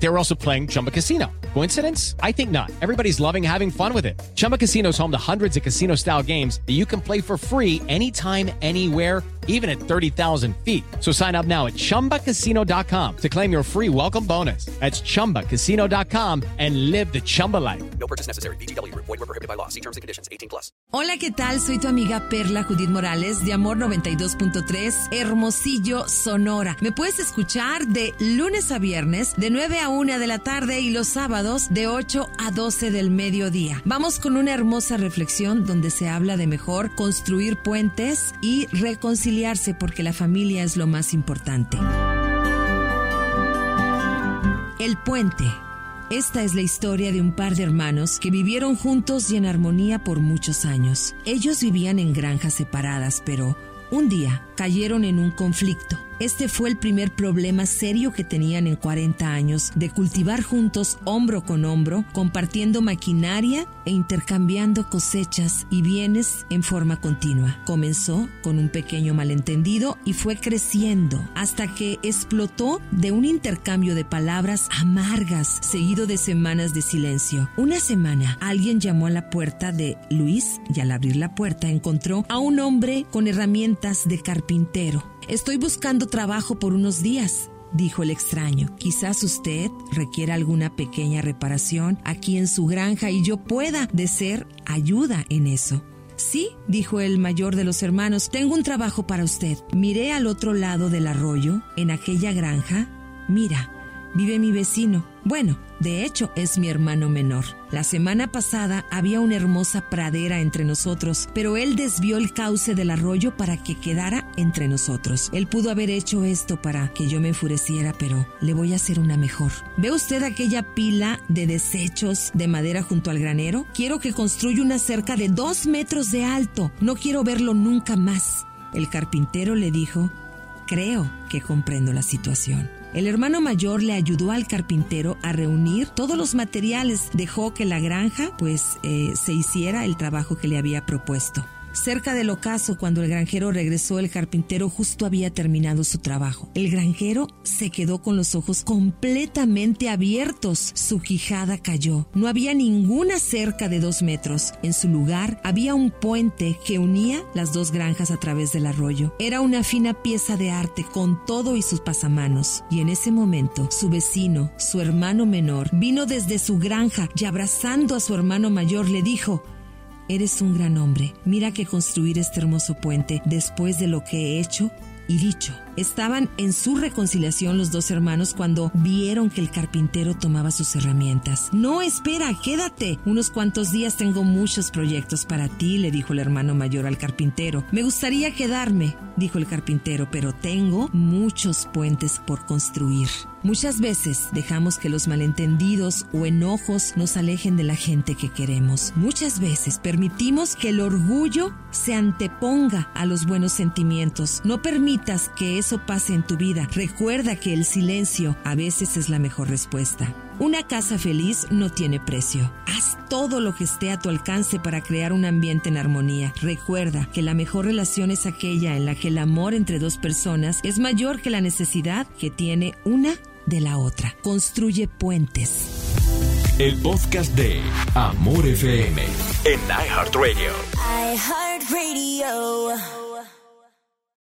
They were also playing Chumba Casino. Coincidence? I think not. Everybody's loving having fun with it. Chumba Casino is home to hundreds of casino style games that you can play for free anytime, anywhere, even at 30,000 feet. So sign up now at chumbacasino.com to claim your free welcome bonus. That's chumbacasino.com and live the Chumba life. No purchase necessary. BGW. Void were prohibited by law. See terms and conditions. 18 plus. Hola, ¿qué tal? Soy tu amiga Perla Judith Morales de Amor 92.3, Hermosillo, Sonora. Me puedes escuchar de lunes a viernes de 9 a 1 de la tarde y los sábados de 8 a 12 del mediodía. Vamos con una hermosa reflexión donde se habla de mejor construir puentes y reconciliarse porque la familia es lo más importante. El puente. Esta es la historia de un par de hermanos que vivieron juntos y en armonía por muchos años. Ellos vivían en granjas separadas, pero un día cayeron en un conflicto. Este fue el primer problema serio que tenían en 40 años, de cultivar juntos hombro con hombro, compartiendo maquinaria e intercambiando cosechas y bienes en forma continua. Comenzó con un pequeño malentendido y fue creciendo hasta que explotó de un intercambio de palabras amargas, seguido de semanas de silencio. Una semana, alguien llamó a la puerta de Luis y al abrir la puerta encontró a un hombre con herramientas de carpintero. Estoy buscando trabajo por unos días, dijo el extraño. Quizás usted requiera alguna pequeña reparación aquí en su granja y yo pueda de ser ayuda en eso. Sí, dijo el mayor de los hermanos, tengo un trabajo para usted. Miré al otro lado del arroyo, en aquella granja. Mira, vive mi vecino. Bueno, de hecho, es mi hermano menor. La semana pasada había una hermosa pradera entre nosotros, pero él desvió el cauce del arroyo para que quedara entre nosotros. Él pudo haber hecho esto para que yo me enfureciera, pero le voy a hacer una mejor. ¿Ve usted aquella pila de desechos de madera junto al granero? Quiero que construya una cerca de dos metros de alto. No quiero verlo nunca más. El carpintero le dijo, creo que comprendo la situación. El hermano mayor le ayudó al carpintero a reunir todos los materiales. Dejó que la granja pues eh, se hiciera el trabajo que le había propuesto. Cerca del ocaso, cuando el granjero regresó, el carpintero justo había terminado su trabajo. El granjero se quedó con los ojos completamente abiertos. Su quijada cayó. No había ninguna cerca de dos metros. En su lugar había un puente que unía las dos granjas a través del arroyo. Era una fina pieza de arte con todo y sus pasamanos. Y en ese momento, su vecino, su hermano menor, vino desde su granja y abrazando a su hermano mayor le dijo, Eres un gran hombre. Mira que construir este hermoso puente después de lo que he hecho y dicho. Estaban en su reconciliación los dos hermanos cuando vieron que el carpintero tomaba sus herramientas. No, espera, quédate. Unos cuantos días tengo muchos proyectos para ti, le dijo el hermano mayor al carpintero. Me gustaría quedarme, dijo el carpintero, pero tengo muchos puentes por construir. Muchas veces dejamos que los malentendidos o enojos nos alejen de la gente que queremos. Muchas veces permitimos que el orgullo se anteponga a los buenos sentimientos. No permitas que eso pase en tu vida. Recuerda que el silencio a veces es la mejor respuesta. Una casa feliz no tiene precio. Haz todo lo que esté a tu alcance para crear un ambiente en armonía. Recuerda que la mejor relación es aquella en la que el amor entre dos personas es mayor que la necesidad que tiene una de la otra. Construye puentes. El podcast de Amor FM en iHeartRadio. iHeartRadio.